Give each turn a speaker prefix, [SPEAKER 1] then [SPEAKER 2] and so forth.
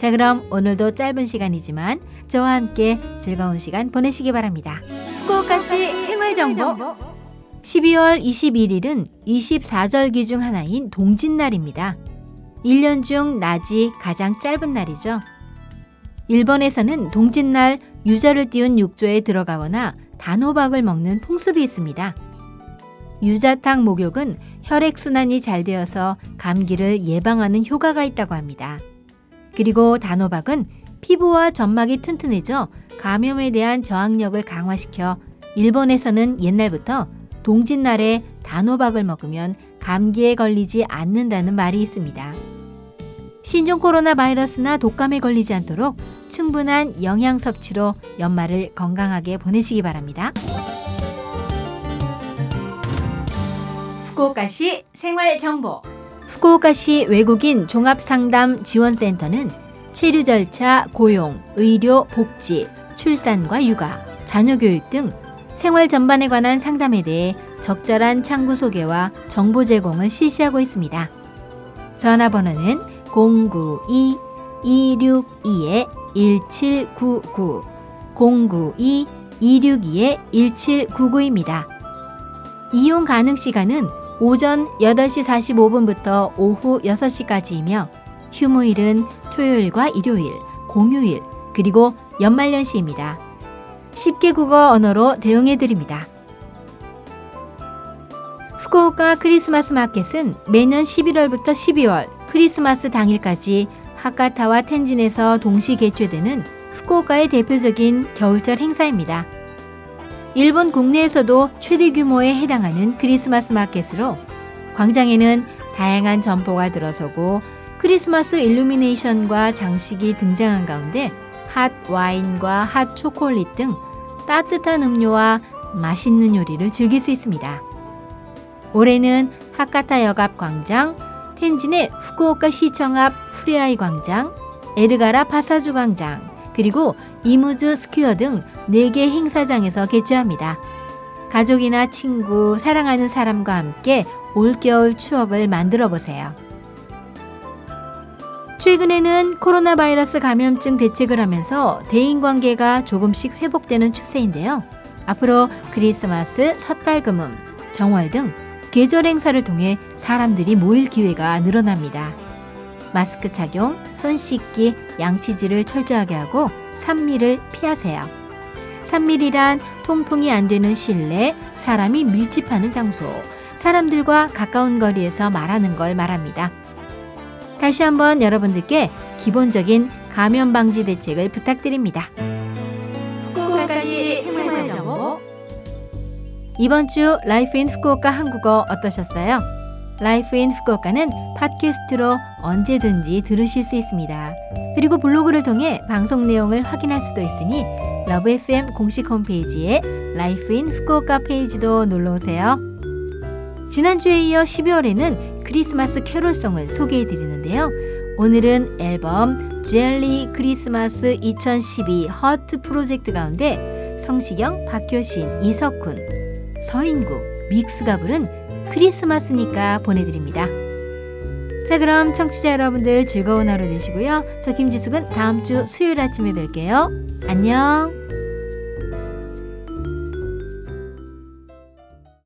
[SPEAKER 1] 자, 그럼 오늘도 짧은 시간이지만 저와 함께 즐거운 시간 보내시기 바랍니다. 후쿠오카시 생활 정보 12월 21일은 24절기 중 하나인 동짓날입니다. 1년 중 낮이 가장 짧은 날이죠. 일본에서는 동짓날 유자를 띄운 육조에 들어가거나 단호박을 먹는 풍습이 있습니다. 유자탕 목욕은 혈액순환이 잘 되어서 감기를 예방하는 효과가 있다고 합니다. 그리고 단호박은 피부와 점막이 튼튼해져 감염에 대한 저항력을 강화시켜 일본에서는 옛날부터 동짓날에 단호박을 먹으면 감기에 걸리지 않는다는 말이 있습니다. 신종 코로나 바이러스나 독감에 걸리지 않도록 충분한 영양 섭취로 연말을 건강하게 보내시기 바랍니다. 후쿠오카시 생활 정보 후쿠오카시 외국인 종합상담 지원센터는 체류 절차, 고용, 의료, 복지, 출산과 육아, 자녀 교육 등 생활 전반에 관한 상담에 대해 적절한 창구 소개와 정보 제공을 실시하고 있습니다. 전화번호는 092-262-1799, 092-262-1799입니다. 이용 가능 시간은 오전 8시 45분부터 오후 6시까지이며 휴무일은 토요일과 일요일, 공휴일, 그리고 연말연시입니다. 쉽게 국어 언어로 대응해 드립니다. 후쿠오카 크리스마스 마켓은 매년 11월부터 12월 크리스마스 당일까지 하카타와 텐진에서 동시 개최되는 후쿠오카의 대표적인 겨울철 행사입니다. 일본 국내에서도 최대 규모에 해당하는 크리스마스 마켓으로 광장에는 다양한 점포가 들어서고 크리스마스 일루미네이션과 장식이 등장한 가운데 핫 와인과 핫 초콜릿 등 따뜻한 음료와 맛있는 요리를 즐길 수 있습니다. 올해는 하카타 역 앞 광장, 텐진의 후쿠오카 시청 앞 후레아이 광장, 에르가라 파사주 광장, 그리고 이무즈 스퀘어 등 4개 행사장에서 개최합니다. 가족이나 친구, 사랑하는 사람과 함께 올겨울 추억을 만들어 보세요. 최근에는 코로나 바이러스 감염증 대책을 하면서 대인 관계가 조금씩 회복되는 추세인데요. 앞으로 크리스마스, 섣달그믐, 정월 등 계절 행사를 통해 사람들이 모일 기회가 늘어납니다. 마스크 착용, 손 씻기, 양치질을 철저하게 하고 삼밀을 피하세요. 삼밀이란 통풍이 안 되는 실내, 사람이 밀집하는 장소, 사람들과 가까운 거리에서 말하는 걸 말합니다. 다시 한번 여러분들께 기본적인 감염 방지 대책을 부탁드립니다. 후쿠오카시 생활정보 이번 주 Life in 후쿠오카 한국어 어떠셨어요? Life in 후쿠오카는 팟캐스트로 언제든지 들으실 수 있습니다. 그리고 블로그를 통해 방송 내용을 확인할 수도 있으니 Love FM 공식 홈페이지에 Life in 후쿠오카 페이지도 놀러 오세요. 지난주에 이어 12월에는 크리스마스 캐롤송을 소개해 드리는데요. 오늘은 앨범 Jelly Christmas 2012 Heart Project 가운데 성시경, 박효신, 이석훈, 서인국, 믹스가 부른 크리스마스니까 보내드립니다. 자 그럼 청취자 여러분들 즐거운 하루 되시고요. 저 김지숙은 다음 주 수요일 아침에 뵐게요. 안녕.